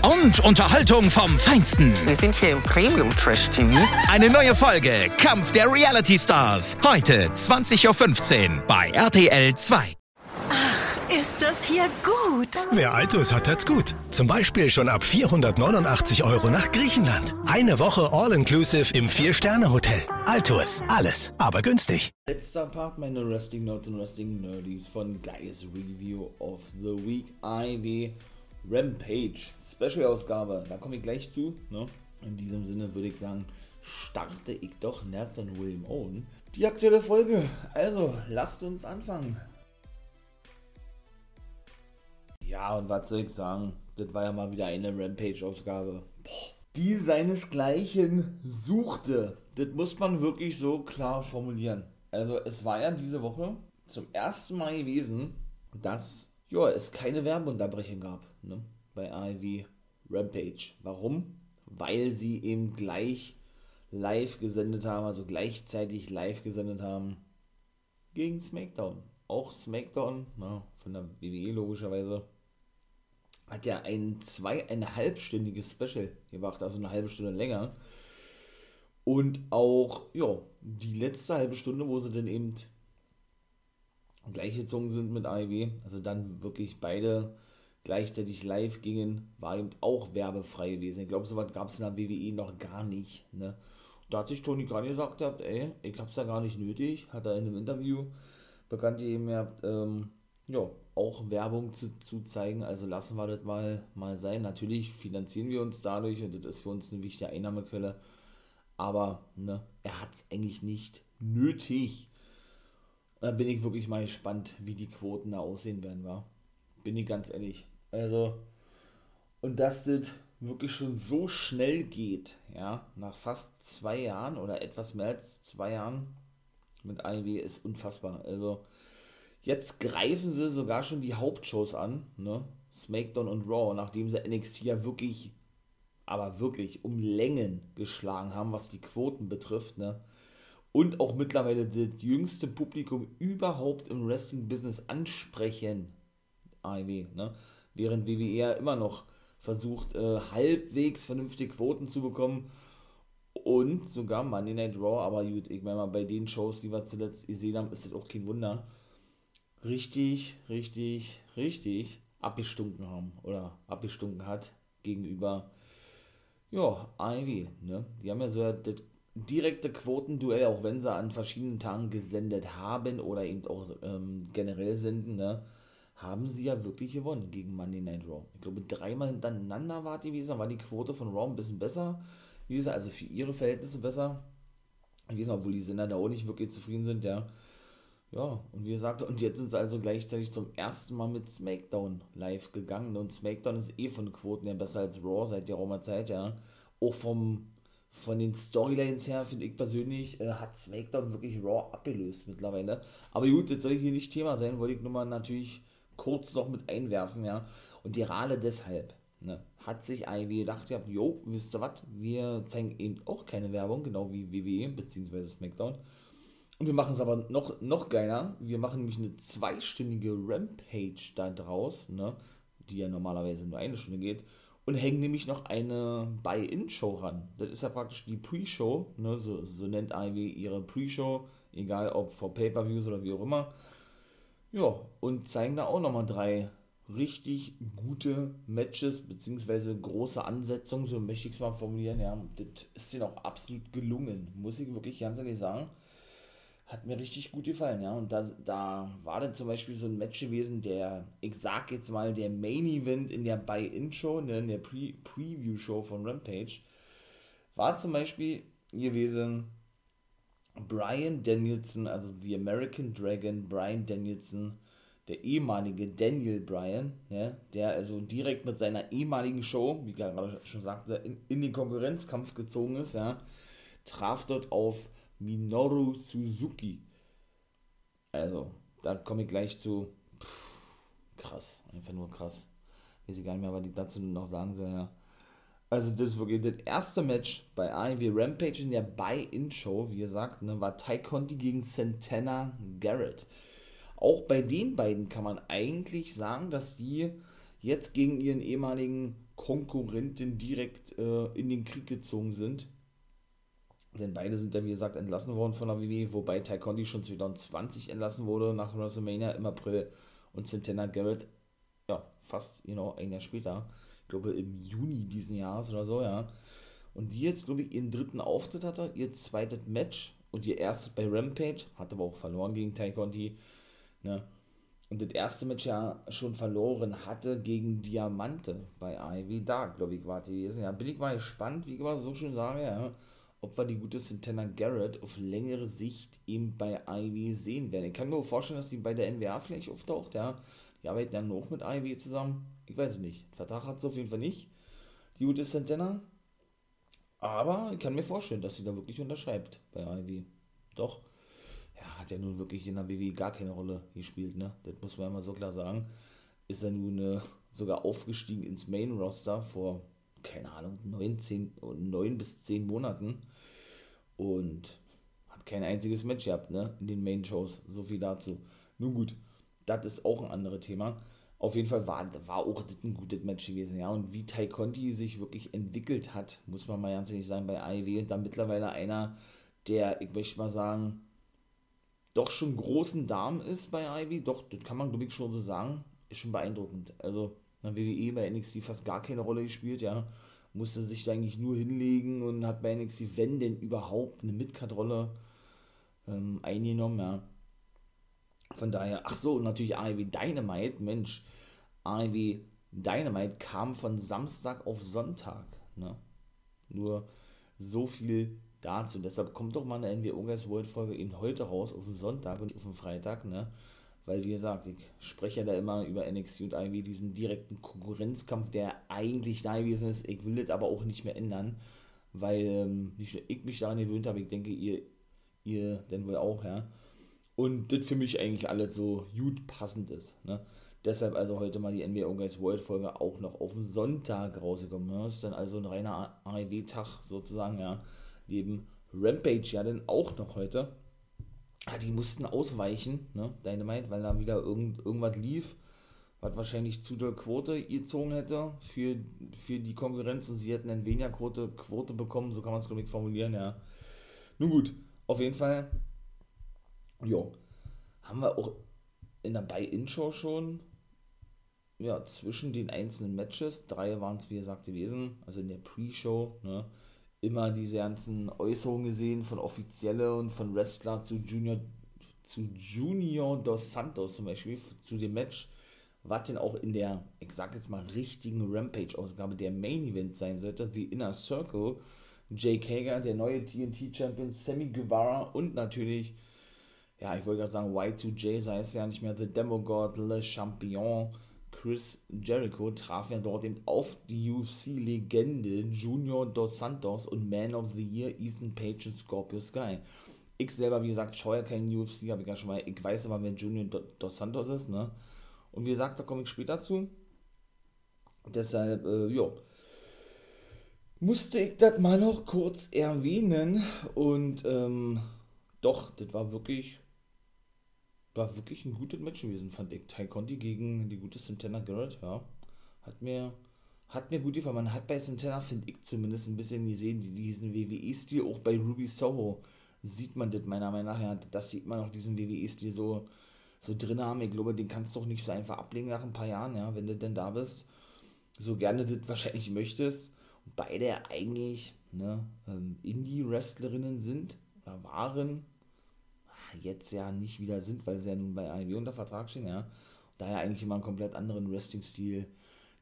Und Unterhaltung vom Feinsten. Wir sind hier im Premium Trash TV. Eine neue Folge Kampf der Reality Stars. Heute 20.15 Uhr bei RTL 2. Ist das hier gut? Wer Altus hat, hat's gut. Zum Beispiel schon ab 489 Euro nach Griechenland. Eine Woche All-Inclusive im Vier-Sterne-Hotel. Altus, alles, aber günstig. Letzter Part, meine Wrestling Nerds und Wrestling Nerdies von Guys Review of the Week IW Rampage Special Ausgabe. Da komme ich gleich zu. Ne? In diesem Sinne würde ich sagen, starte ich doch Nathan William Owen. Die aktuelle Folge. Also, lasst uns anfangen. Ja, und was soll ich sagen? Das war ja mal wieder eine Rampage-Ausgabe. Die seinesgleichen suchte. Das muss man wirklich so klar formulieren. Also, es war ja diese Woche zum ersten Mal gewesen, dass ja, es keine Werbeunterbrechung gab ne, bei AEW Rampage. Warum? Weil sie eben gleich live gesendet haben, also gleichzeitig live gesendet haben gegen SmackDown. Auch SmackDown, na, von der WWE logischerweise, hat ja ein zweieinhalbstündiges Special gemacht, also eine halbe Stunde länger. Und auch, ja, die letzte halbe Stunde, wo sie dann eben gleichgezogen sind mit AEW, also dann wirklich beide gleichzeitig live gingen, war eben auch werbefrei gewesen. Ich glaube, so was gab es in der WWE noch gar nicht. Ne? Da hat sich Tony Khan gesagt, ey, ich hab's da gar nicht nötig, hat er in einem Interview bekannt gegeben, ähm, ja, auch Werbung zu, zu zeigen, also lassen wir das mal, mal sein. Natürlich finanzieren wir uns dadurch und das ist für uns eine wichtige Einnahmequelle, aber ne, er hat es eigentlich nicht nötig. Da bin ich wirklich mal gespannt, wie die Quoten da aussehen werden, war. Bin ich ganz ehrlich. Also, und dass das wirklich schon so schnell geht, ja, nach fast zwei Jahren oder etwas mehr als zwei Jahren mit AEW ist unfassbar. Also, Jetzt greifen sie sogar schon die Hauptshows an, ne? SmackDown und Raw, nachdem sie NXT ja wirklich, aber wirklich um Längen geschlagen haben, was die Quoten betrifft, ne? Und auch mittlerweile das jüngste Publikum überhaupt im Wrestling-Business ansprechen. AEW, ne? Während WWE ja immer noch versucht, äh, halbwegs vernünftige Quoten zu bekommen. Und sogar Monday Night Raw, aber gut, ich meine mal, bei den Shows, die wir zuletzt gesehen haben, ist das auch kein Wunder richtig, richtig, richtig abgestunken haben oder abgestunken hat gegenüber ja, Ivy, ne? Die haben ja so das direkte Quotenduell, auch wenn sie an verschiedenen Tagen gesendet haben oder eben auch ähm, generell senden, ne? Haben sie ja wirklich gewonnen gegen Monday Night Raw. Ich glaube, dreimal hintereinander war die, gesagt, war die Quote von Raw ein bisschen besser. Wie gesagt, also für ihre Verhältnisse besser. Weiß obwohl die Sender da auch nicht wirklich zufrieden sind, ja. Ja, und wie gesagt, und jetzt sind sie also gleichzeitig zum ersten Mal mit SmackDown live gegangen. Und SmackDown ist eh von Quoten ja besser als Raw seit geraumer Zeit, ja. Auch vom, von den Storylines her, finde ich persönlich, äh, hat SmackDown wirklich Raw abgelöst mittlerweile. Aber gut, jetzt soll hier nicht Thema sein, wollte ich nur mal natürlich kurz noch mit einwerfen, ja. Und gerade deshalb ne, hat sich IW gedacht, ja, jo, wisst ihr was, wir zeigen eben auch keine Werbung, genau wie WWE bzw. SmackDown und wir machen es aber noch, noch geiler. Wir machen nämlich eine zweistündige Rampage da draus, ne? die ja normalerweise nur eine Stunde geht. Und hängen nämlich noch eine Buy-In-Show ran. Das ist ja praktisch die Pre-Show, ne? so, so nennt IW ihre Pre-Show, egal ob vor Pay-Per-Views oder wie auch immer. Ja, und zeigen da auch nochmal drei richtig gute Matches, beziehungsweise große Ansetzungen, so möchte ich es mal formulieren. Ja, das ist ihnen auch absolut gelungen, muss ich wirklich ganz ehrlich sagen hat mir richtig gut gefallen, ja. Und da, da war dann zum Beispiel so ein Match gewesen, der, ich sag jetzt mal, der Main Event in der Buy-In-Show, ne, in der Pre Preview-Show von Rampage, war zum Beispiel gewesen Brian Danielson, also The American Dragon, Brian Danielson der ehemalige Daniel Bryan, ja, der also direkt mit seiner ehemaligen Show, wie ich gerade schon sagte, in, in den Konkurrenzkampf gezogen ist, ja, traf dort auf Minoru Suzuki. Also, da komme ich gleich zu. Pff, krass, einfach nur krass. Weiß ich gar nicht mehr, was ich dazu noch sagen soll, ja. Also das ist wirklich das erste Match bei AEW Rampage in der Buy-In-Show, wie gesagt, ne, war Ty Conti gegen Santana Garrett. Auch bei den beiden kann man eigentlich sagen, dass die jetzt gegen ihren ehemaligen Konkurrenten direkt äh, in den Krieg gezogen sind. Denn beide sind ja, wie gesagt, entlassen worden von der WWE, wobei Ty Conti schon 2020 entlassen wurde nach WrestleMania im April und Santana Garrett, ja, fast, genau, ein Jahr später glaube im Juni diesen Jahres oder so, ja. Und die jetzt, glaube ich, ihren dritten Auftritt hatte, ihr zweites Match und ihr erstes bei Rampage, hat aber auch verloren gegen Ty Conti, ne. Und das erste Match ja schon verloren hatte gegen Diamante bei Ivy Dark, glaube ich, war die gewesen. Ja, bin ich mal gespannt, wie ich mal so schön sage, ja, ob wir die gute Santana Garrett auf längere Sicht eben bei Ivy sehen werden. Ich kann mir vorstellen, dass die bei der NWA vielleicht auftaucht, ja. Die arbeiten dann noch mit Ivy zusammen. Ich weiß es nicht. Vertrag hat es auf jeden Fall nicht. Die gute Santana. Aber ich kann mir vorstellen, dass sie da wirklich unterschreibt bei Ivy. Doch. Ja, hat ja nun wirklich in der WWE gar keine Rolle gespielt, ne? Das muss man ja mal so klar sagen. Ist er nun äh, sogar aufgestiegen ins Main Roster vor, keine Ahnung, 9, 10, 9 bis 10 Monaten. Und hat kein einziges Match gehabt, ne? In den Main Shows. So viel dazu. Nun gut das ist auch ein anderes Thema. Auf jeden Fall war, war auch das ein gutes Match gewesen, ja. Und wie Tai Conti sich wirklich entwickelt hat, muss man mal ganz ehrlich sagen, bei AEW, dann mittlerweile einer, der, ich möchte mal sagen, doch schon großen Darm ist bei AEW, doch, das kann man glaube ich schon so sagen, ist schon beeindruckend. Also, na, WWE bei NXT fast gar keine Rolle gespielt, ja. Musste sich da eigentlich nur hinlegen und hat bei NXT, wenn denn überhaupt, eine Midcard-Rolle ähm, eingenommen, ja von daher, ach so, natürlich AEW Dynamite, Mensch, AEW Dynamite kam von Samstag auf Sonntag, ne? Nur so viel dazu. Deshalb kommt doch mal eine NWO Guys World Folge eben heute raus, auf den Sonntag und auf den Freitag, ne? Weil, wie gesagt, ich spreche ja da immer über NXT und AEW, diesen direkten Konkurrenzkampf, der eigentlich da gewesen ist. Ich will das aber auch nicht mehr ändern, weil ähm, nicht nur ich mich daran gewöhnt habe, ich denke, ihr, ihr denn wohl auch, ja und das für mich eigentlich alles so gut passend ist. Ne? Deshalb also heute mal die NBA Guys World Folge auch noch auf den Sonntag rausgekommen. Ne? Ist dann also ein reiner AEW-Tag sozusagen, ja. Neben Rampage ja dann auch noch heute. Ah, die mussten ausweichen, ne? Dynamite, weil da wieder irgend, irgendwas lief, was wahrscheinlich zu der Quote gezogen hätte für, für die Konkurrenz und sie hätten dann weniger Quote, Quote bekommen, so kann man es glaube ich formulieren, ja. Nun gut, auf jeden Fall ja, haben wir auch in der Buy-In-Show schon, ja, zwischen den einzelnen Matches, drei waren es wie gesagt gewesen, also in der Pre-Show, ne, immer diese ganzen Äußerungen gesehen von Offizielle und von Wrestler zu Junior, zu Junior dos Santos zum Beispiel, zu dem Match, was denn auch in der, ich sag jetzt mal, richtigen Rampage-Ausgabe der Main Event sein sollte, The Inner Circle, Jake Hager, der neue TNT-Champion, Sammy Guevara und natürlich ja, ich wollte gerade sagen, Y2J, sei es ja nicht mehr The Demogod, Le Champion, Chris Jericho traf ja dort eben auf die UFC-Legende Junior Dos Santos und Man of the Year Ethan Page und Scorpio Sky. Ich selber, wie gesagt, schaue ja keinen UFC, habe ich ja schon mal, ich weiß aber, wer Junior Dos Santos ist, ne? Und wie gesagt, da komme ich später zu. Deshalb, äh, ja, musste ich das mal noch kurz erwähnen und, ähm, doch, das war wirklich war wirklich ein gutes Match gewesen, fand ich. Ty Conti gegen die gute Santana Garrett, ja. Hat mir, hat mir gut gefallen. Man hat bei Santana, finde ich zumindest, ein bisschen gesehen, diesen WWE-Stil, auch bei Ruby Soho sieht man das meiner Meinung nach, ja, das sieht man auch diesen WWE-Stil so, so drin haben. Ich glaube, den kannst du auch nicht so einfach ablegen nach ein paar Jahren, ja, wenn du denn da bist. So gerne das wahrscheinlich möchtest. Und beide eigentlich ne, ähm, Indie-Wrestlerinnen sind oder waren jetzt ja nicht wieder sind, weil sie ja nun bei AEW unter Vertrag stehen, ja. Daher eigentlich immer einen komplett anderen Wrestling-Stil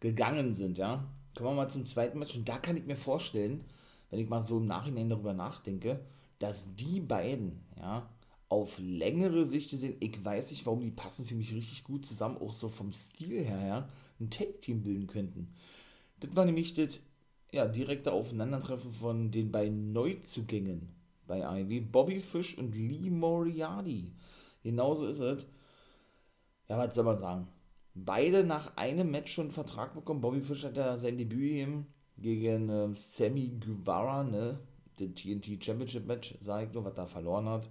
gegangen sind, ja. Kommen wir mal zum zweiten Match und da kann ich mir vorstellen, wenn ich mal so im Nachhinein darüber nachdenke, dass die beiden, ja, auf längere Sicht gesehen, ich weiß nicht, warum die passen für mich richtig gut zusammen, auch so vom Stil her, ja, ein Take-Team bilden könnten. Das war nämlich das ja, direkte Aufeinandertreffen von den beiden Neuzugängen bei Ivy, Bobby Fish und Lee Moriarty. Genauso ist es. Ja, was soll man sagen? Beide nach einem Match schon einen Vertrag bekommen. Bobby Fish hat ja sein Debüt gegeben gegen äh, Sammy Guevara, ne? Den TNT Championship Match, sag ich nur, was er verloren hat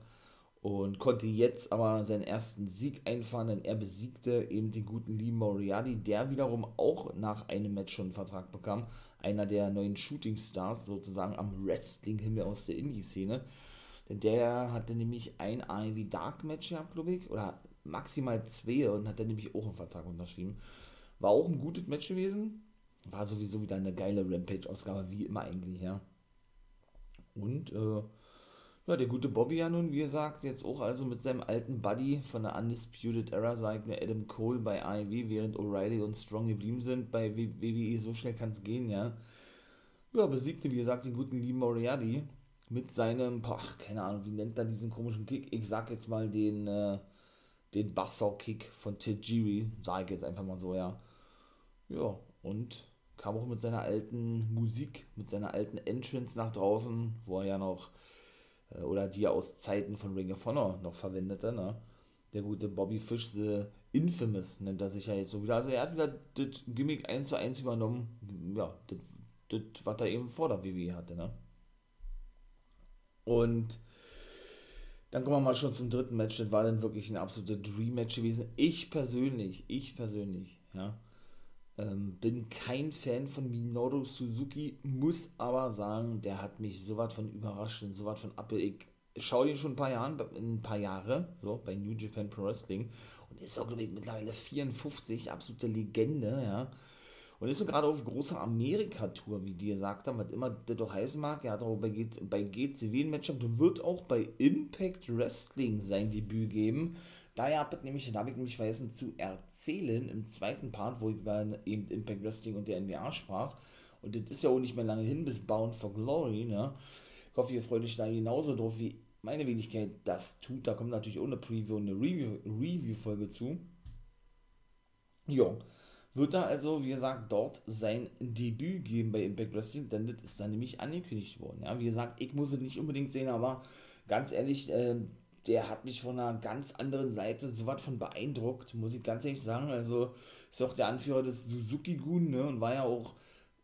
und konnte jetzt aber seinen ersten Sieg einfahren, denn er besiegte eben den guten Lee Moriarty, der wiederum auch nach einem Match schon einen Vertrag bekam, einer der neuen Shooting Stars sozusagen am Wrestling-Himmel aus der Indie-Szene, denn der hatte nämlich ein AEW Dark Match gehabt, glaube ich, oder maximal zwei und hat dann nämlich auch einen Vertrag unterschrieben. War auch ein gutes Match gewesen, war sowieso wieder eine geile Rampage-Ausgabe, wie immer eigentlich, ja. Und, äh, ja, der gute Bobby ja nun, wie gesagt, jetzt auch also mit seinem alten Buddy von der Undisputed Era, sagt mir Adam Cole bei AEW, während O'Reilly und Strong geblieben sind. Bei WWE so schnell kann es gehen, ja. Ja, besiegte, wie gesagt, den guten Lee Moriarty mit seinem, boah, keine Ahnung, wie nennt er diesen komischen Kick? Ich sag jetzt mal den, äh, den Buzzsaw-Kick von Tajiri, sag ich jetzt einfach mal so, ja. Ja, und kam auch mit seiner alten Musik, mit seiner alten Entrance nach draußen, wo er ja noch oder die aus Zeiten von Ring of Honor noch verwendete, ne? Der gute Bobby Fish, The Infamous, nennt er sich ja jetzt so wieder. Also er hat wieder das Gimmick 1 zu 1 übernommen, ja, das, was er eben vor der WWE hatte, ne? Und dann kommen wir mal schon zum dritten Match. Das war dann wirklich ein absoluter Dream-Match gewesen. Ich persönlich, ich persönlich, ja, ähm, bin kein Fan von Minoru Suzuki, muss aber sagen, der hat mich so was von überrascht und so was von. Ich schaue ihn schon ein paar Jahre, ein paar Jahre, so bei New Japan Pro Wrestling und ist auch, glaube ich, mittlerweile 54, absolute Legende, ja. Und ist so gerade auf großer Amerika-Tour, wie die gesagt haben, was immer das doch heißen mag. Er hat auch bei, G bei GCW ein Matchup, wird auch bei Impact Wrestling sein Debüt geben. Daher habe ich nämlich, da ich nämlich vergessen zu erzählen im zweiten Part, wo ich über eben Impact Wrestling und der NBA sprach. Und das ist ja auch nicht mehr lange hin bis Bound for Glory, ne? Ich hoffe, ihr freut euch da genauso drauf, wie meine Wenigkeit das tut. Da kommt natürlich auch eine Preview und eine Review-Folge Review zu. Jo. Wird da also, wie gesagt, dort sein Debüt geben bei Impact Wrestling, denn das ist dann nämlich angekündigt worden. Ja, wie gesagt, ich muss es nicht unbedingt sehen, aber ganz ehrlich, äh, der hat mich von einer ganz anderen Seite so was von beeindruckt, muss ich ganz ehrlich sagen. Also ist auch der Anführer des Suzuki-Gun, ne, und war ja auch,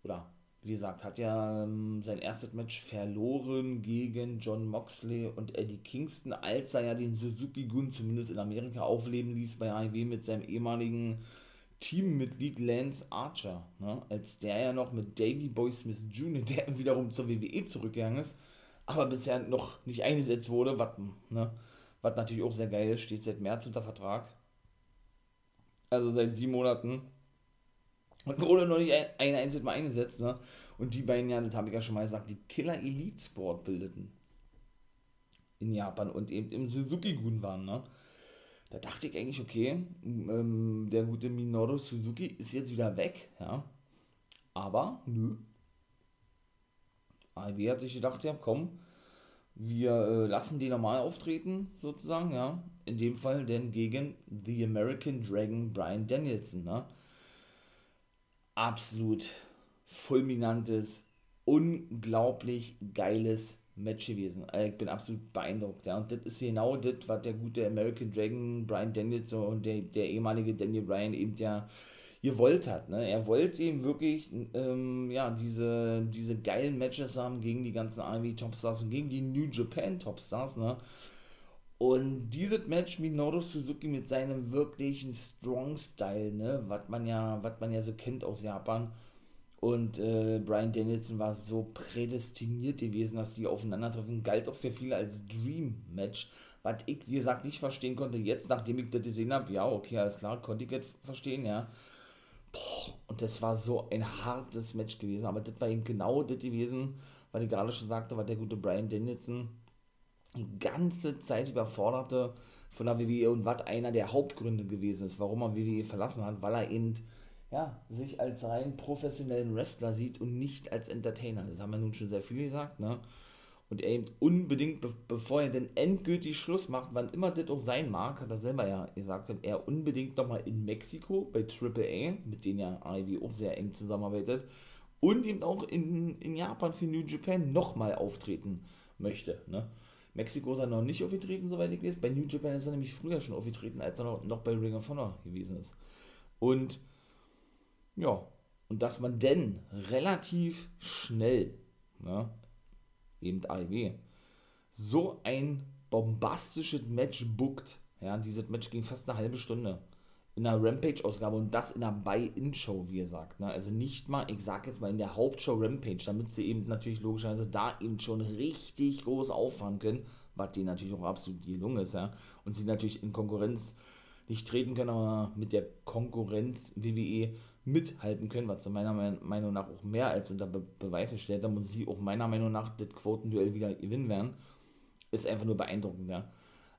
oder wie gesagt, hat ja ähm, sein erstes Match verloren gegen John Moxley und Eddie Kingston, als er ja den Suzuki-Gun zumindest in Amerika aufleben ließ bei AEW mit seinem ehemaligen Teammitglied Lance Archer, ne, als der ja noch mit Davey Boy Smith Jr., der wiederum zur WWE zurückgegangen ist, aber bisher noch nicht eingesetzt wurde, was, ne, was natürlich auch sehr geil ist, steht seit März unter Vertrag. Also seit sieben Monaten. Und wurde noch nicht ein, ein einziges Mal eingesetzt, ne? Und die beiden ja, das habe ich ja schon mal gesagt, die Killer Elite Sport bildeten. In Japan und eben im Suzuki-Gun waren, ne? Da dachte ich eigentlich, okay, ähm, der gute Minoru Suzuki ist jetzt wieder weg, ja. Aber, nö, AEW hat sich gedacht, ja, komm, wir äh, lassen die normal auftreten, sozusagen, ja. In dem Fall denn gegen The American Dragon Brian Danielson, ne? Absolut fulminantes, unglaublich geiles Match gewesen. Also ich bin absolut beeindruckt, ja. Und das ist genau das, was der gute American Dragon Brian Danielson und der, der ehemalige Daniel Bryan eben ja gewollt hat. Ne? Er wollte eben wirklich ähm, ja, diese, diese geilen Matches haben gegen die ganzen AEW Topstars und gegen die New Japan Topstars. Ne? Und dieses Match Minoru Suzuki mit seinem wirklichen Strong Style, ne, was man ja, man ja so kennt aus Japan. Und äh, Brian Danielson war so prädestiniert gewesen, dass die aufeinandertreffen. Galt auch für viele als Dream Match. Was ich, wie gesagt, nicht verstehen konnte. Jetzt, nachdem ich das gesehen habe, ja, okay, alles klar, konnte ich das verstehen, ja. Boah, und das war so ein hartes Match gewesen. Aber das war eben genau das gewesen, weil ich gerade schon sagte, war der gute Brian Danielson die ganze Zeit überforderte von der WWE und was einer der Hauptgründe gewesen ist, warum er WWE verlassen hat, weil er eben ja, sich als rein professionellen Wrestler sieht und nicht als Entertainer. Das haben wir nun schon sehr viel gesagt, ne? Und er eben unbedingt, be bevor er denn endgültig Schluss macht, wann immer das auch sein mag, hat er selber ja gesagt, er unbedingt nochmal in Mexiko bei AAA, mit denen ja Ivy auch sehr eng zusammenarbeitet, und eben auch in, in Japan für New Japan nochmal auftreten möchte. Ne? Mexiko ist er noch nicht aufgetreten, soweit ich weiß. Bei New Japan ist er nämlich früher schon aufgetreten, als er noch, noch bei Ring of Honor gewesen ist. Und ja, und dass man denn relativ schnell, ne, eben AEW, so ein bombastisches Match bookt. Ja, dieses Match ging fast eine halbe Stunde in einer Rampage-Ausgabe und das in einer Buy-In-Show, wie ihr sagt. Ne? Also nicht mal, ich sag jetzt mal in der Hauptshow Rampage, damit sie eben natürlich logischerweise da eben schon richtig groß auffahren können, was denen natürlich auch absolut gelungen ist, ja. Und sie natürlich in Konkurrenz nicht treten können, aber mit der Konkurrenz WWE mithalten können, was zu meiner Meinung nach auch mehr als unter Be Beweis gestellt haben und sie auch meiner Meinung nach das Quotenduell wieder gewinnen werden, ist einfach nur beeindruckend, ja.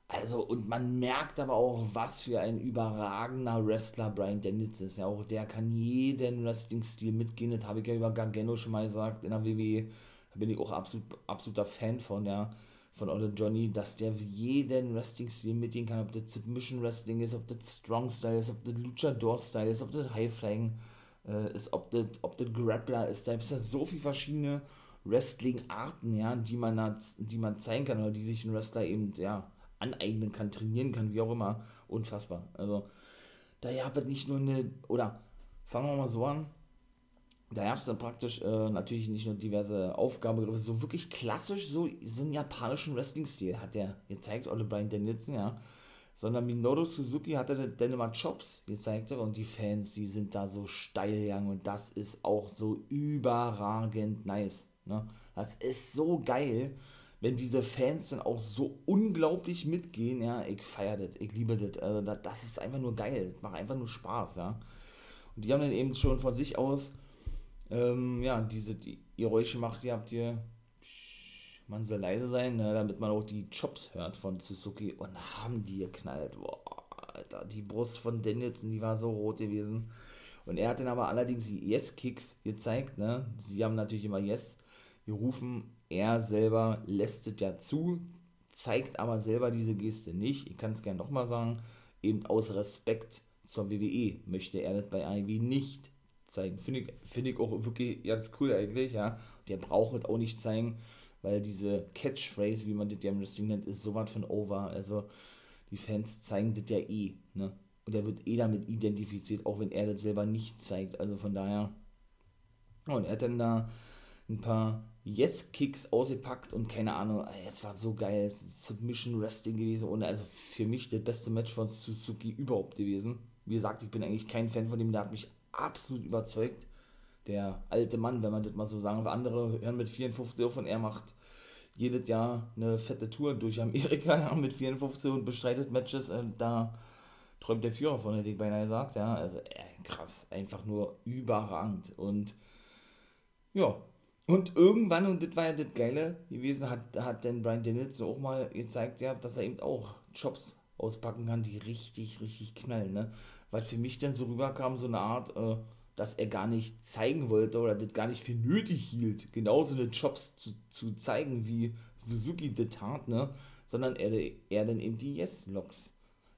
Also, und man merkt aber auch, was für ein überragender Wrestler Brian Dennitz ist. Ja, auch der kann jeden Wrestling-Stil mitgehen. Das habe ich ja über Gargano schon mal gesagt in der WWE. Da bin ich auch absolut, absoluter Fan von, ja, von Olle Johnny, dass der jeden Wrestling-Stil mitgehen kann. Ob das Submission Wrestling ist, ob das Strong Style ist, ob das Luchador Style ist, ob das High Flying äh, ist, ob das, ob das Grappler ist. Da gibt es ja so viele verschiedene Wrestling-Arten, ja, die man, die man zeigen kann oder die sich ein Wrestler eben, ja, aneignen kann, trainieren kann, wie auch immer. Unfassbar. Also, da gab es nicht nur eine, oder fangen wir mal so an, da gab es dann praktisch äh, natürlich nicht nur diverse Aufgaben, so wirklich klassisch so, so einen japanischen Wrestling-Stil hat der gezeigt, Ole Brian Danielson, ja. Sondern Minoru Suzuki hatte dann immer Chops gezeigt und die Fans, die sind da so steil gegangen und das ist auch so überragend nice. Ne? Das ist so geil wenn diese Fans dann auch so unglaublich mitgehen, ja, ich feiere das, ich liebe das, also das, das ist einfach nur geil, das macht einfach nur Spaß, ja. Und die haben dann eben schon von sich aus, ähm, ja, diese die Geräusche macht, ihr habt ihr, man soll leise sein, ne, damit man auch die Chops hört von Suzuki. Und haben die geknallt, boah, Alter, die Brust von Danielson, die war so rot gewesen. Und er hat dann aber allerdings die Yes-Kicks gezeigt, ne, sie haben natürlich immer Yes gerufen, er selber lässt es ja zu, zeigt aber selber diese Geste nicht. Ich kann es gerne nochmal sagen, eben aus Respekt zur WWE möchte er das bei IW nicht zeigen. Finde ich, find ich auch wirklich ganz cool eigentlich, ja. Der braucht es auch nicht zeigen, weil diese Catchphrase, wie man das ja im Wrestling nennt, ist sowas von over. Also die Fans zeigen das ja eh, ne? Und er wird eh damit identifiziert, auch wenn er das selber nicht zeigt. Also von daher. Und er hat dann da ein paar Yes-Kicks ausgepackt und keine Ahnung, es war so geil, Submission Wrestling gewesen und also für mich das beste Match von Suzuki überhaupt gewesen. Wie gesagt, ich bin eigentlich kein Fan von dem, der hat mich absolut überzeugt. Der alte Mann, wenn man das mal so sagen will. Andere hören mit 54 auf und er macht jedes Jahr eine fette Tour durch Amerika mit 54 und bestreitet Matches. Äh, da träumt der Führer von, hätte ich beinahe gesagt. Ja, also äh, krass, einfach nur überragend. Und ja, und irgendwann, und das war ja das Geile gewesen, hat, hat dann Brian Danielson auch mal gezeigt, ja, dass er eben auch Jobs auspacken kann, die richtig, richtig knallen, ne? Weil für mich dann so rüberkam, so eine Art, äh, dass er gar nicht zeigen wollte oder das gar nicht für nötig hielt, genauso eine Jobs zu, zu zeigen, wie Suzuki das tat, ne? Sondern er, er dann eben die Yes-Logs,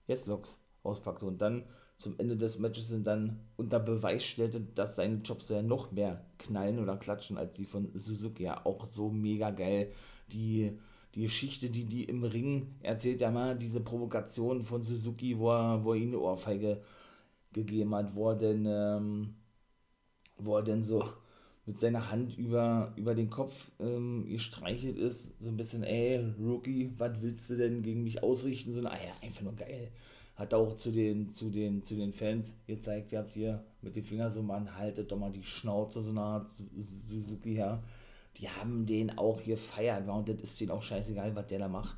Yes-Logs auspackte und dann zum Ende des Matches dann unter Beweis stellte, dass seine Jobs ja noch mehr knallen oder klatschen als die von Suzuki. Ja, auch so mega geil. Die, die Geschichte, die die im Ring erzählt, ja mal diese Provokation von Suzuki, wo er, wo er ihm eine Ohrfeige gegeben hat, wo er denn, ähm, wo er denn so mit seiner Hand über, über den Kopf ähm, gestreichelt ist, so ein bisschen, ey, Rookie, was willst du denn gegen mich ausrichten? So, ah ja, einfach nur geil hat auch zu den, zu den, zu den Fans gezeigt, ihr habt hier mit dem Finger so, man haltet doch mal die Schnauze so nah Suzuki her. Die haben den auch gefeiert, und das ist denen auch scheißegal, was der da macht,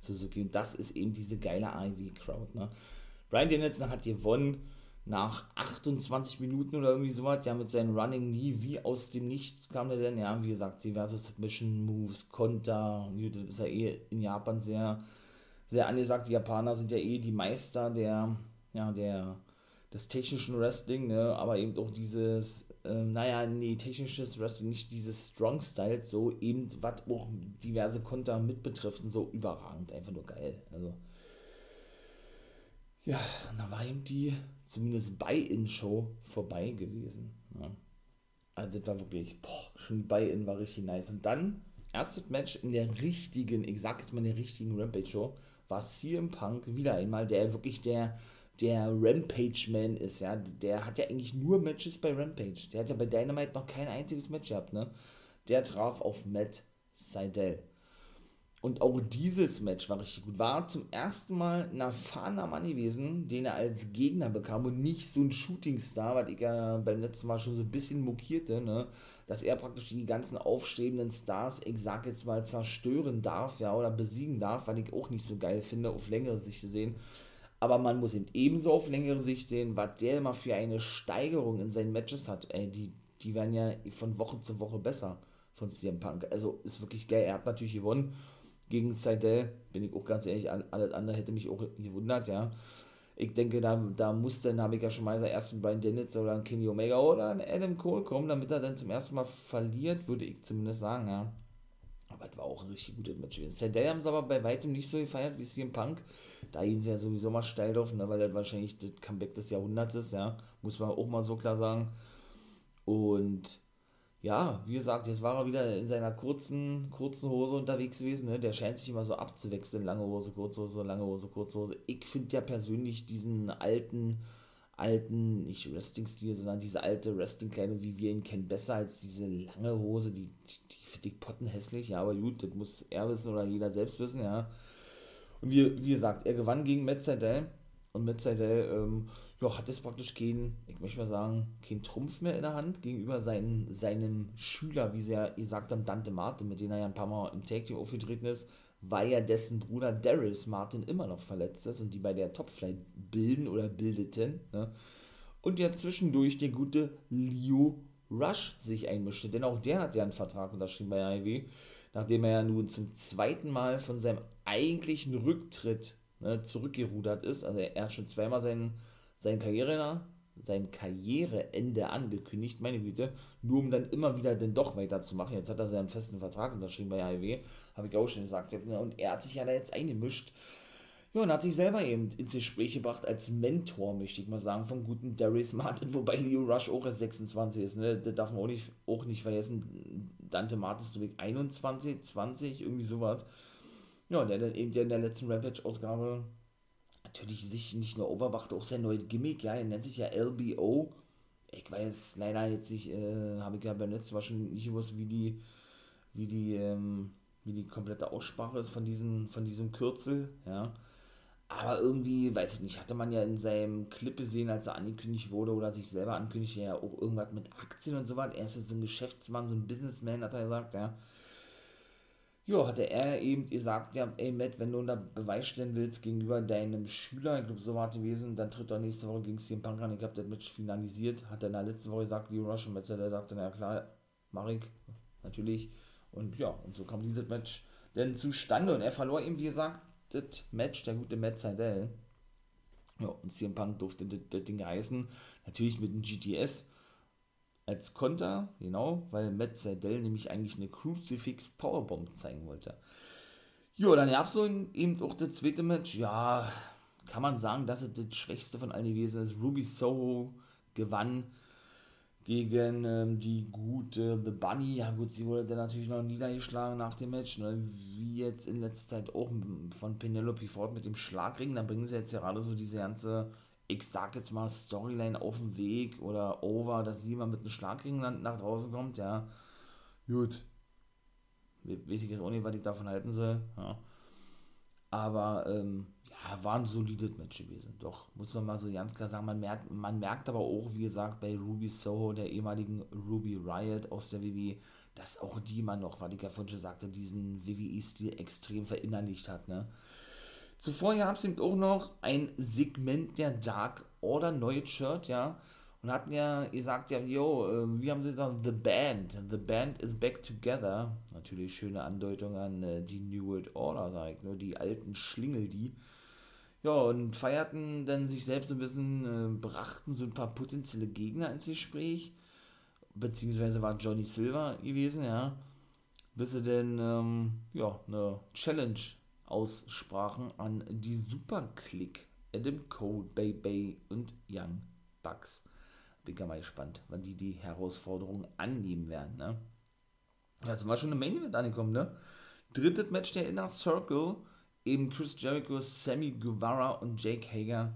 Suzuki. Und das ist eben diese geile IV-Crowd, ne. Brian Danielson hat gewonnen nach 28 Minuten oder irgendwie sowas, ja, mit seinem Running Knee, wie aus dem Nichts kam der denn, ja, wie gesagt, diverse Submission Moves, Konter, das ist ja eh in Japan sehr sehr angesagt. Die Japaner sind ja eh die Meister der, ja, der, des technischen Wrestling, ne, aber eben auch dieses, äh, naja, nee, technisches Wrestling, nicht dieses Strong Style, so eben, was auch diverse Konter mit betrifft, so überragend, einfach nur geil. Also, ja, da war eben die, zumindest Buy-In-Show vorbei gewesen. Ja. Also, das war wirklich, boah, schon die Buy-In war richtig nice. Und dann, erstes Match in der richtigen, ich sag jetzt mal in der richtigen Rampage-Show, war CM Punk wieder einmal, der wirklich der, der Rampage-Man ist, ja. Der hat ja eigentlich nur Matches bei Rampage. Der hat ja bei Dynamite noch kein einziges Match gehabt, ne. Der traf auf Matt Seidel. Und auch dieses Match war richtig gut. War zum ersten Mal ein erfahrener Mann gewesen, den er als Gegner bekam und nicht so ein Shootingstar, was ich ja beim letzten Mal schon so ein bisschen mokierte, ne? dass er praktisch die ganzen aufstrebenden Stars, ich sag jetzt mal, zerstören darf, ja, oder besiegen darf, weil ich auch nicht so geil finde, auf längere Sicht zu sehen. Aber man muss ihn ebenso auf längere Sicht sehen, was der immer für eine Steigerung in seinen Matches hat. Ey, die, die werden ja von Woche zu Woche besser von CM Punk. Also ist wirklich geil. Er hat natürlich gewonnen gegen Seidel, bin ich auch ganz ehrlich, alles andere hätte mich auch gewundert, ja. Ich denke, da, da muss dann, habe ich ja schon mal gesagt, erst ein Brian Dennitz oder ein Kenny Omega oder ein Adam Cole kommen, damit er dann zum ersten Mal verliert, würde ich zumindest sagen, ja. Aber es war auch ein richtig gutes Match gewesen. Seidel haben sie aber bei weitem nicht so gefeiert wie CM Punk. Da gehen sie ja sowieso mal steil drauf, ne, weil das wahrscheinlich das Comeback des Jahrhunderts ist, ja. Muss man auch mal so klar sagen. Und ja, wie gesagt, jetzt war er wieder in seiner kurzen, kurzen Hose unterwegs gewesen. Ne? Der scheint sich immer so abzuwechseln. Lange Hose, kurze Hose, lange Hose, kurze Hose. Ich finde ja persönlich diesen alten, alten, nicht Wrestling-Stil, sondern diese alte Wrestling-Kleidung, wie wir ihn kennen, besser als diese lange Hose. Die, die, die finde ich pottenhässlich. Ja, aber gut, das muss er wissen oder jeder selbst wissen, ja. Und wie, wie gesagt, er gewann gegen Seidel. Und Seidel, ähm, ja, hat es praktisch keinen, ich möchte mal sagen, keinen Trumpf mehr in der Hand gegenüber seinen, seinem Schüler, wie sie ja gesagt haben, Dante Martin, mit dem er ja ein paar Mal im Tag Team aufgetreten ist, weil ja dessen Bruder Darius Martin immer noch verletzt ist und die bei der Topflight bilden oder bildeten. Ne? Und ja zwischendurch der gute Leo Rush sich einmischte, denn auch der hat ja einen Vertrag unterschrieben bei AEW, nachdem er ja nun zum zweiten Mal von seinem eigentlichen Rücktritt ne, zurückgerudert ist. Also er hat schon zweimal seinen sein Karriere, sein Karriereende angekündigt, meine Güte, nur um dann immer wieder denn doch weiterzumachen. Jetzt hat er seinen festen Vertrag unterschrieben bei AEW, habe ich auch schon gesagt. Und er hat sich ja da jetzt eingemischt. Ja, und hat sich selber eben ins Gespräch gebracht als Mentor, möchte ich mal sagen, vom guten Darius Martin, wobei Leo Rush auch erst 26 ist, ne? Das darf man auch nicht, auch nicht vergessen. Dante Martin ist, glaube ich, 21, 20, irgendwie sowas. Ja, der dann eben der in der letzten Rampage-Ausgabe natürlich sich nicht nur overwacht, auch sein neues Gimmick, ja, er nennt sich ja LBO. Ich weiß leider jetzt nicht, äh, habe ich ja beim letzten Mal schon nicht gewusst, wie die, wie die, ähm, wie die komplette Aussprache ist von diesem, von diesem Kürzel, ja. Aber irgendwie, weiß ich nicht, hatte man ja in seinem Clip gesehen, als er angekündigt wurde oder sich selber ankündigte, ja auch irgendwas mit Aktien und so was. Er ist so ein Geschäftsmann, so ein Businessman, hat er gesagt, ja. Ja, hatte er eben gesagt, ja, ey Matt, wenn du unter Beweis stellen willst gegenüber deinem Schüler, ich glaube, so war es gewesen, dann tritt er nächste Woche gegen CM Punk an, ich habe das Match finalisiert, hat er in der letzten Woche gesagt, Rush und Metzer, der sagte, na klar, ich, natürlich, und ja, und so kam dieses Match denn zustande, und er verlor eben, wie gesagt, das Match, der gute Matt Seidel, ja, und CM Punk durfte das, Ding reißen, natürlich mit dem GTS, als Konter, genau, weil Matt Seidel nämlich eigentlich eine Crucifix Powerbomb zeigen wollte. Jo, dann gab es eben auch das zweite Match. Ja, kann man sagen, dass es das schwächste von allen gewesen ist. Ruby Soho gewann gegen ähm, die gute The Bunny. Ja, gut, sie wurde dann natürlich noch niedergeschlagen nach dem Match. Ne? Wie jetzt in letzter Zeit auch von Penelope Ford mit dem Schlagring. Da bringen sie jetzt gerade so diese ganze ich sag jetzt mal, Storyline auf dem Weg oder over, dass sie mal mit einem Schlagring nach draußen kommt, ja. Gut. Weiß ich jetzt auch nicht, was ich davon halten soll. Ja. Aber, ähm, ja, war ein solides Match gewesen. Doch, muss man mal so ganz klar sagen. Man merkt, man merkt aber auch, wie gesagt, bei Ruby Soho, der ehemaligen Ruby Riot aus der WWE, dass auch die man noch, was ich ja vorhin schon sagte, diesen WWE-Stil extrem verinnerlicht hat, ne. Zuvor gab es eben auch noch ein Segment der Dark Order, neues Shirt, ja. Und hatten ja gesagt, ja, yo, äh, wie haben sie gesagt, The Band, The Band is back together. Natürlich schöne Andeutung an äh, die New World Order, sag ich, nur die alten Schlingel, die. Ja, und feierten dann sich selbst ein bisschen, äh, brachten so ein paar potenzielle Gegner ins Gespräch. Beziehungsweise war Johnny Silver gewesen, ja. Bis sie dann, ähm, ja, eine Challenge aussprachen an die Superclick. Adam Cole, Bay Bay und Young Bucks. Bin ja mal gespannt, wann die die Herausforderung annehmen werden, ne? Ja, sind wir schon im Main Event angekommen, ne? Drittes Match der Inner Circle eben Chris Jericho, Sammy Guevara und Jake Hager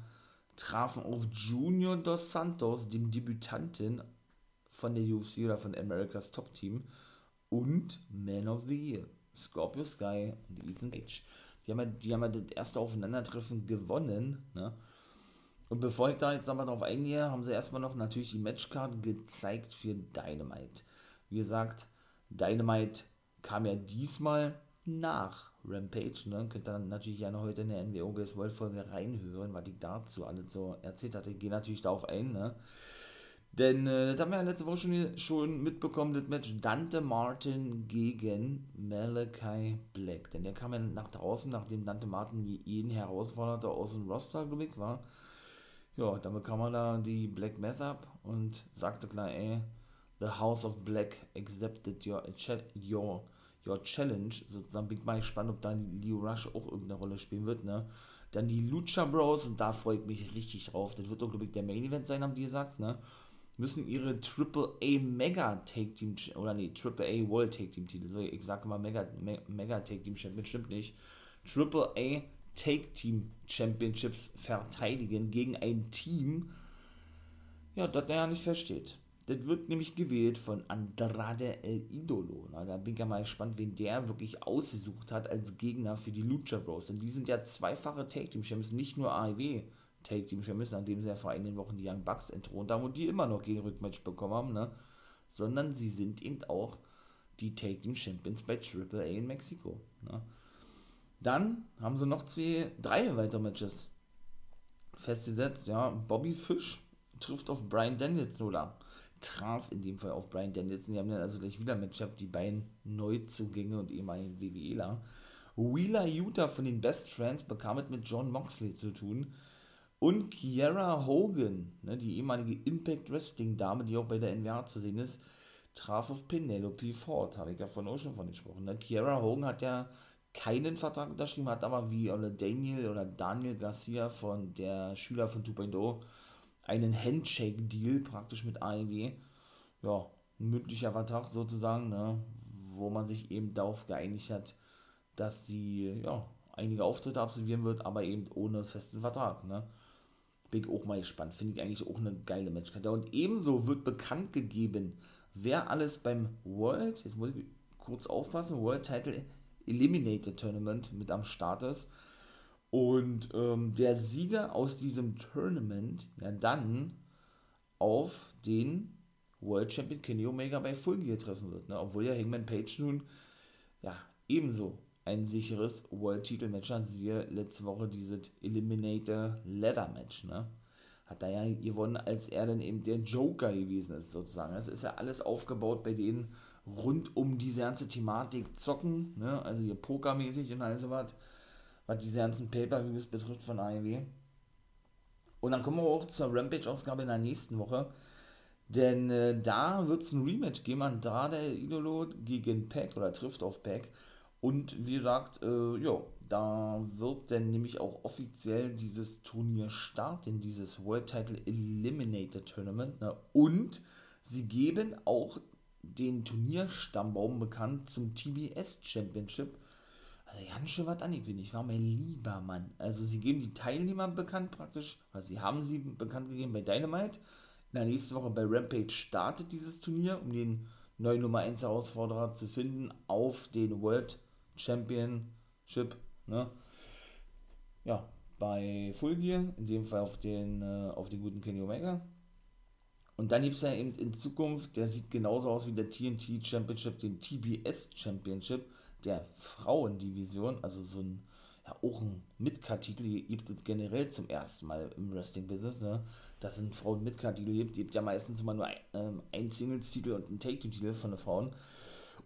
trafen auf Junior Dos Santos, dem Debütanten von der UFC oder von America's Top Team und Man of the Year, Scorpio Sky und Ethan Page. Die haben, die haben das erste Aufeinandertreffen gewonnen, ne? Und bevor ich da jetzt nochmal drauf eingehe, haben sie erstmal noch natürlich die Matchcard gezeigt für Dynamite. Wie gesagt, Dynamite kam ja diesmal nach Rampage. Ne? Könnt dann natürlich gerne heute in der NWO Guess World Folge reinhören, was ich dazu alles so erzählt hatte. Ich gehe natürlich darauf ein. Ne? Denn äh, das haben wir ja letzte Woche schon, schon mitbekommen, das Match Dante Martin gegen Malachi Black. Denn der kam ja nach draußen, nachdem Dante Martin jeden herausforderte aus dem Roster, glaube war. Ja, dann bekam er da die Black Meth ab und sagte klar, ey, The House of Black accepted your, your Your Challenge, sozusagen bin ich mal gespannt, ob da Leo Rush auch irgendeine Rolle spielen wird, ne? Dann die Lucha Bros, und da freue ich mich richtig drauf. Das wird auch, glaube ich, der Main Event sein, haben die gesagt, ne? Müssen ihre Triple A Mega Take Team, oder nee, Triple A World Take Team Titel, ich sage mal Mega, Mega Take Team Champion, stimmt nicht. Triple A Take Team Championships verteidigen gegen ein Team, ja, das er ja nicht versteht. Das wird nämlich gewählt von Andrade El Idolo. Na, da bin ich ja mal gespannt, wen der wirklich ausgesucht hat als Gegner für die Lucha Bros. Denn die sind ja zweifache Tag Team Champions, nicht nur AEW Tag Team Champions, nachdem sie ja vor einigen Wochen die Young Bucks entthront haben und die immer noch kein Rückmatch bekommen haben, ne? sondern sie sind eben auch die Tag Team Champions bei AAA in Mexiko. Ne? Dann haben sie noch zwei, drei weitere Matches festgesetzt. Ja, Bobby Fish trifft auf Brian Danielson oder traf in dem Fall auf Brian Danielson. Die haben dann also gleich wieder Matchup, die beiden Neuzugänge und ehemaligen WWEler. Wheeler Utah von den Best Friends bekam es mit John Moxley zu tun. Und Kiara Hogan, ne, die ehemalige Impact Wrestling Dame, die auch bei der NWA zu sehen ist, traf auf Penelope Ford. Habe ich ja von auch schon von gesprochen. Ne? Kiara Hogan hat ja keinen Vertrag unterschrieben, hat aber wie Daniel oder Daniel Garcia von der Schüler von 2.0 einen Handshake-Deal praktisch mit AEW. Ja, ein mündlicher Vertrag sozusagen, ne, wo man sich eben darauf geeinigt hat, dass sie ja, einige Auftritte absolvieren wird, aber eben ohne festen Vertrag. Ne. Bin ich auch mal gespannt. Finde ich eigentlich auch eine geile Matchkarte. Und ebenso wird bekannt gegeben, wer alles beim World, jetzt muss ich kurz aufpassen, World Title Eliminated Tournament mit am Start ist. Und ähm, der Sieger aus diesem Tournament ja dann auf den World Champion Kenny Omega bei Full Gear treffen wird. Ne? Obwohl ja Hangman Page nun ja ebenso ein sicheres World-Titel-Match hat. Siehe letzte Woche dieses Eliminator Ladder Match. Ne? Hat er ja gewonnen, als er dann eben der Joker gewesen ist, sozusagen. Das ist ja alles aufgebaut bei denen rund um diese ganze Thematik zocken, ne? also hier pokermäßig und all sowas was diese ganzen Pay-Per-Views betrifft von AEW. Und dann kommen wir auch zur Rampage-Ausgabe in der nächsten Woche. Denn äh, da wird es ein Rematch geben. Andrade Idolo gegen Pack oder trifft auf Pack. Und wie gesagt, äh, ja, da wird dann nämlich auch offiziell dieses Turnier starten, dieses World Title Eliminator Tournament. Ne? Und sie geben auch den Turnierstammbaum bekannt zum TBS Championship also ganz schön was angekündigt war, mein lieber Mann. Also sie geben die Teilnehmer bekannt praktisch, also sie haben sie bekannt gegeben bei Dynamite. In der nächsten Woche bei Rampage startet dieses Turnier, um den neuen Nummer 1 Herausforderer zu finden auf den World Championship. Ne? Ja, bei Full Gear, in dem Fall auf den, äh, auf den guten Kenny Omega. Und dann gibt es ja eben in Zukunft, der sieht genauso aus wie der TNT Championship, den TBS Championship der Frauendivision, also so ein, ja, auch ein Midcard-Titel, gibt es generell zum ersten Mal im Wrestling-Business, ne? Dass ein Frauen-Midcard-Titel gibt, gibt ja meistens immer nur ein, ähm, ein Singles-Titel und ein Take-Team-Titel von den Frauen.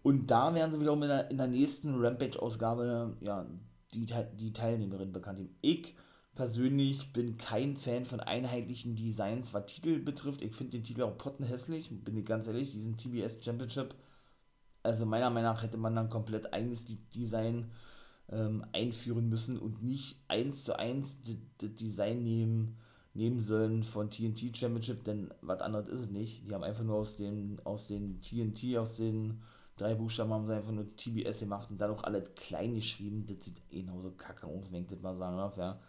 Und da werden sie wiederum in der, in der nächsten Rampage-Ausgabe, ja, die, die Teilnehmerin bekannt geben. Ich persönlich bin kein Fan von einheitlichen Designs, was Titel betrifft. Ich finde den Titel auch pottenhässlich, bin ich ganz ehrlich, diesen TBS Championship. Also meiner Meinung nach hätte man dann komplett eigenes Design ähm, einführen müssen und nicht eins zu eins das Design nehmen, nehmen sollen von TNT Championship, denn was anderes ist es nicht. Die haben einfach nur aus den, aus den TNT, aus den drei Buchstaben haben sie einfach nur TBS gemacht und dann auch alle klein geschrieben. Das sieht genauso kacke aus, wenn ich das mal sagen darf, ja.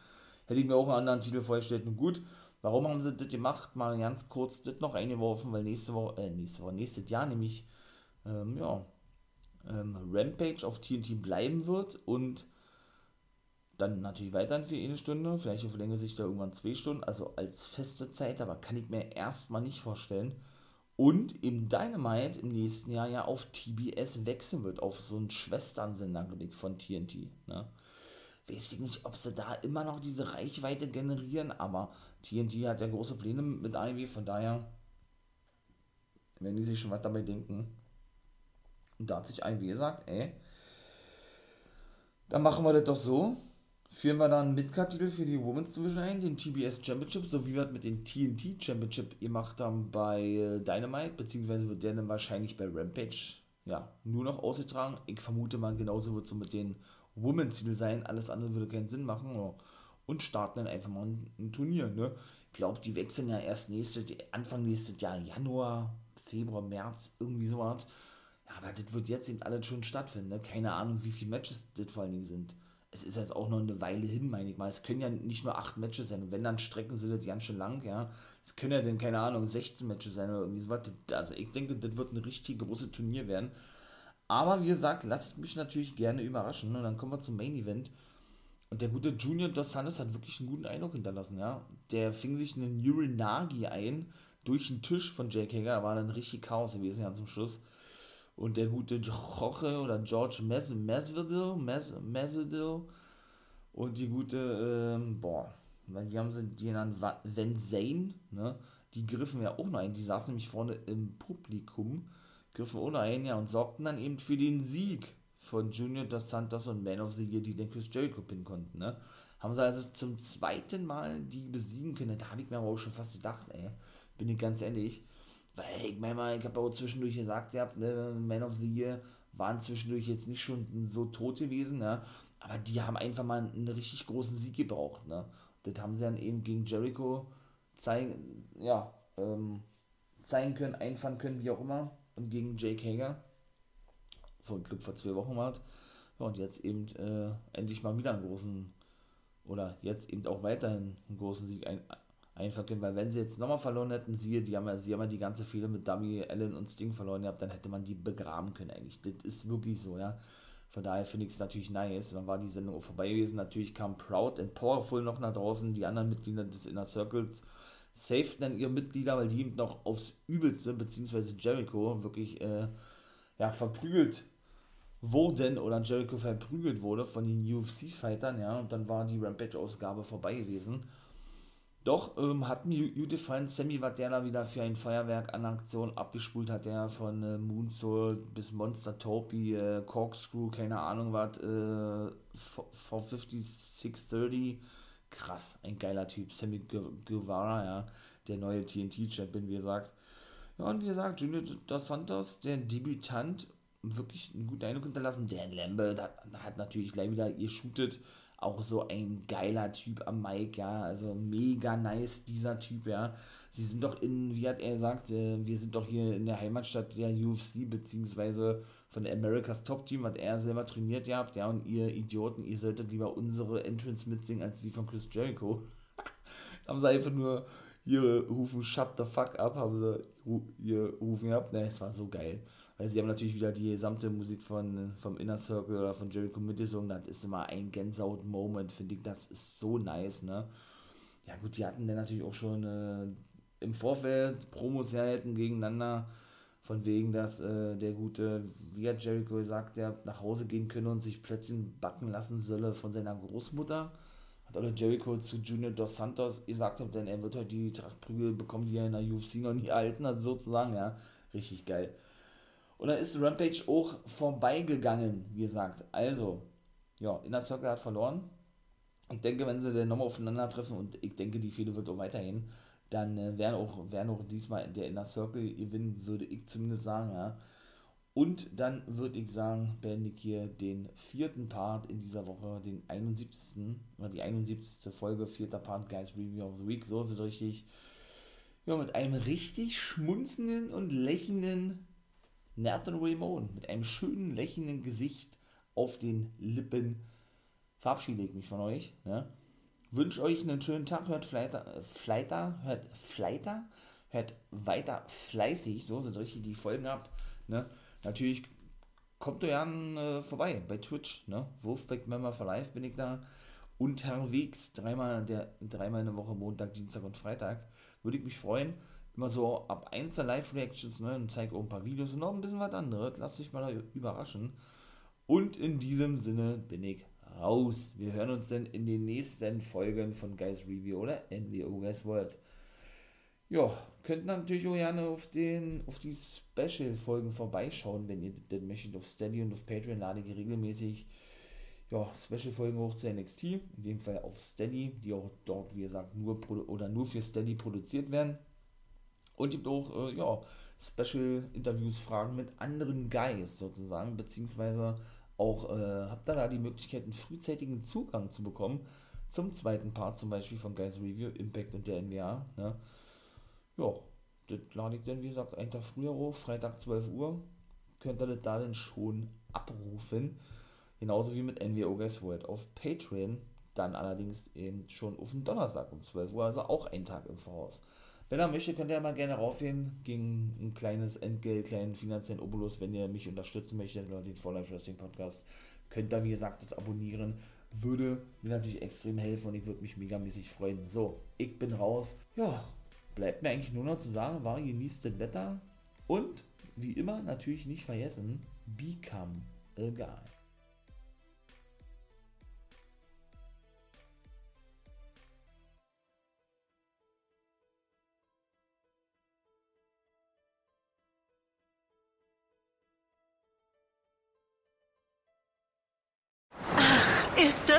Hätte ich mir auch einen anderen Titel vorgestellt. Und gut, warum haben sie das gemacht? Mal ganz kurz das noch eingeworfen, weil nächste Woche, äh, nächste Woche, nächstes Jahr nämlich, ähm, ja, ähm, Rampage auf TNT bleiben wird und dann natürlich weiterhin für eine Stunde, vielleicht verlängert sich da irgendwann zwei Stunden, also als feste Zeit, aber kann ich mir erstmal nicht vorstellen. Und im Dynamite im nächsten Jahr ja auf TBS wechseln wird, auf so einen Schwesternsender, glaube ich, von TNT. Ne? weiß ich nicht, ob sie da immer noch diese Reichweite generieren, aber TNT hat ja große Pläne mit Ivy, von daher werden die sich schon was dabei denken. Und da hat sich Ivy gesagt, ey, dann machen wir das doch so. Führen wir dann einen Midcard-Titel für die Women's Division ein, den TBS Championship, so wie wir es mit dem TNT Championship gemacht haben bei äh, Dynamite, beziehungsweise wird der dann wahrscheinlich bei Rampage ja, nur noch ausgetragen. Ich vermute mal, genauso wird es so mit den Women's-Titel sein, alles andere würde keinen Sinn machen. Und starten dann einfach mal ein, ein Turnier, ne? Ich glaube, die wechseln ja erst nächstes, Anfang nächstes Jahr, Januar, Februar, März, irgendwie sowas. Aber das wird jetzt eben alles schon stattfinden, ne? Keine Ahnung, wie viele Matches das vor allen Dingen sind. Es ist jetzt auch noch eine Weile hin, meine ich mal. Es können ja nicht nur acht Matches sein. Wenn dann Strecken sind, das ganz schön lang, ja. Es können ja dann, keine Ahnung, 16 Matches sein oder irgendwie sowas. Also ich denke, das wird ein richtig großes Turnier werden. Aber wie gesagt, lasst mich natürlich gerne überraschen. Und dann kommen wir zum Main Event. Und der gute Junior Dos Santos hat wirklich einen guten Eindruck hinterlassen, ja. Der fing sich einen Urinagi ein durch den Tisch von Jake Hager. War dann richtig Chaos gewesen, ja, zum Schluss. Und der gute Jorge oder George Masvidal, Masvidal und die gute, ähm, boah, wie haben sie die genannt? Van Zane, ne? Die griffen ja auch noch ein. Die saßen nämlich vorne im Publikum griffen ohne ein ja, und sorgten dann eben für den Sieg von Junior Dos Santos und Man of the Year, die den Chris Jericho pinnen konnten. Ne? Haben sie also zum zweiten Mal die besiegen können. Da habe ich mir aber auch schon fast gedacht, ey, bin ich ganz ehrlich. Weil ich meine mal, ich habe auch zwischendurch gesagt, ihr habt, ne, Man of the Year waren zwischendurch jetzt nicht schon so tot gewesen, ne? aber die haben einfach mal einen richtig großen Sieg gebraucht. Ne? Das haben sie dann eben gegen Jericho zeigen, ja, ähm, zeigen können, einfahren können, wie auch immer und gegen Jake Hager von Club vor zwei Wochen war. Ja, und jetzt eben äh, endlich mal wieder einen großen oder jetzt eben auch weiterhin einen großen Sieg ein, einfahren können, weil wenn sie jetzt nochmal verloren hätten, siehe, die haben ja, sie haben ja die ganze Fehler mit Dummy, Allen und Sting verloren gehabt, dann hätte man die begraben können eigentlich. Das ist wirklich so, ja. Von daher finde ich es natürlich nice. Dann war die Sendung auch vorbei gewesen. Natürlich kam Proud and Powerful noch nach draußen, die anderen Mitglieder des Inner Circles saved dann ihre Mitglieder, weil die eben noch aufs Übelste, beziehungsweise Jericho, wirklich äh, ja, verprügelt wurden oder Jericho verprügelt wurde von den UFC-Fightern, ja, und dann war die Rampage-Ausgabe vorbei gewesen. Doch ähm, hatten Udefine Sammy, was der da wieder für ein Feuerwerk an Aktion abgespult hat, der von äh, Moonsault bis Monster Topi, äh, Corkscrew, keine Ahnung was, äh, 450, 630, krass, ein geiler Typ. Sammy Guevara, ja, der neue TNT-Champion, wie gesagt. Ja, und wie gesagt, Junior Dos Santos, der Debütant, wirklich einen guten Eindruck hinterlassen. Dan Lambert hat, hat natürlich gleich wieder geshootet. Auch so ein geiler Typ am Mike, ja. Also mega nice, dieser Typ, ja. Sie sind doch in, wie hat er gesagt, äh, wir sind doch hier in der Heimatstadt der UFC, beziehungsweise von Americas Top Team, was er selber trainiert gehabt, ja, und ihr Idioten, ihr solltet lieber unsere Entrance mitsingen als die von Chris Jericho. haben sie einfach nur hier rufen Shut the fuck up, haben sie hier rufen gehabt. Ne, es war so geil. Weil sie haben natürlich wieder die gesamte Musik von, vom Inner Circle oder von Jericho mitgesungen. Das ist immer ein Gänsehaut-Moment, finde ich. Das ist so nice, ne? Ja, gut, die hatten dann natürlich auch schon äh, im Vorfeld Promos herhalten gegeneinander von wegen, dass äh, der gute, wie hat Jericho gesagt, der nach Hause gehen könne und sich Plätzchen backen lassen solle von seiner Großmutter. Hat auch Jericho zu Junior Dos Santos gesagt, denn er wird halt die Trachtprügel bekommen, die er in der UFC noch nie erhalten hat, sozusagen, ja. Richtig geil. Und dann ist Rampage auch vorbeigegangen, wie gesagt. Also, ja, Inner Circle hat verloren. ich denke, wenn sie dann nochmal aufeinandertreffen und ich denke, die Fehde wird auch weiterhin, dann äh, werden, auch, werden auch diesmal der Inner Circle gewinnen, würde ich zumindest sagen, ja. Und dann würde ich sagen, beende ich hier den vierten Part in dieser Woche, den 71. oder die 71. Folge, vierter Part, Guys Review of the Week, so ist richtig. Ja, mit einem richtig schmunzenden und lächelnden Nathan Ramon, mit einem schönen lächelnden Gesicht auf den Lippen, verabschiede ich mich von euch. Ne? Wünsche euch einen schönen Tag, hört Fleiter, Fleiter, hört Fleiter, hört weiter fleißig, so sind richtig die Folgen ab. Ne? Natürlich kommt ihr gerne äh, vorbei bei Twitch, ne? Wolfpack Member for Life bin ich da unterwegs, dreimal, der, dreimal in der Woche, Montag, Dienstag und Freitag. Würde ich mich freuen. Immer so ab 1 der Live-Reactions, ne? Und zeige auch ein paar Videos und noch ein bisschen was anderes. Lasst dich mal überraschen. Und in diesem Sinne bin ich raus. Wir hören uns dann in den nächsten Folgen von Guys Review oder NWO Guys World. Ja, könnt natürlich auch gerne auf, den, auf die Special-Folgen vorbeischauen, wenn ihr das möchtet. Auf Steady und auf Patreon lade ich regelmäßig ja, Special-Folgen hoch zu NXT, in dem Fall auf Steady, die auch dort, wie gesagt, nur oder nur für Steady produziert werden. Und gibt auch, äh, ja, Special-Interviews, Fragen mit anderen Guys sozusagen, beziehungsweise auch äh, habt ihr da die Möglichkeit, einen frühzeitigen Zugang zu bekommen zum zweiten Part, zum Beispiel von Guys Review, Impact und der NWA. Ne? Ja, das lade ich dann, wie gesagt, einen Tag früher hoch, Freitag 12 Uhr. Könnt ihr das da dann schon abrufen. Genauso wie mit NWO Guys World auf Patreon. Dann allerdings eben schon auf den Donnerstag um 12 Uhr, also auch einen Tag im Voraus. Wenn ihr möchtet, könnt ihr mal gerne raufgehen gegen ein kleines Entgelt, kleinen finanziellen Obolus, wenn ihr mich unterstützen möchtet, Leute, den Life Wrestling Podcast. Könnt ihr, wie gesagt, das abonnieren. Würde mir natürlich extrem helfen und ich würde mich megamäßig freuen. So, ich bin raus. Ja, bleibt mir eigentlich nur noch zu sagen, war genießt das Wetter und wie immer natürlich nicht vergessen, become a guy.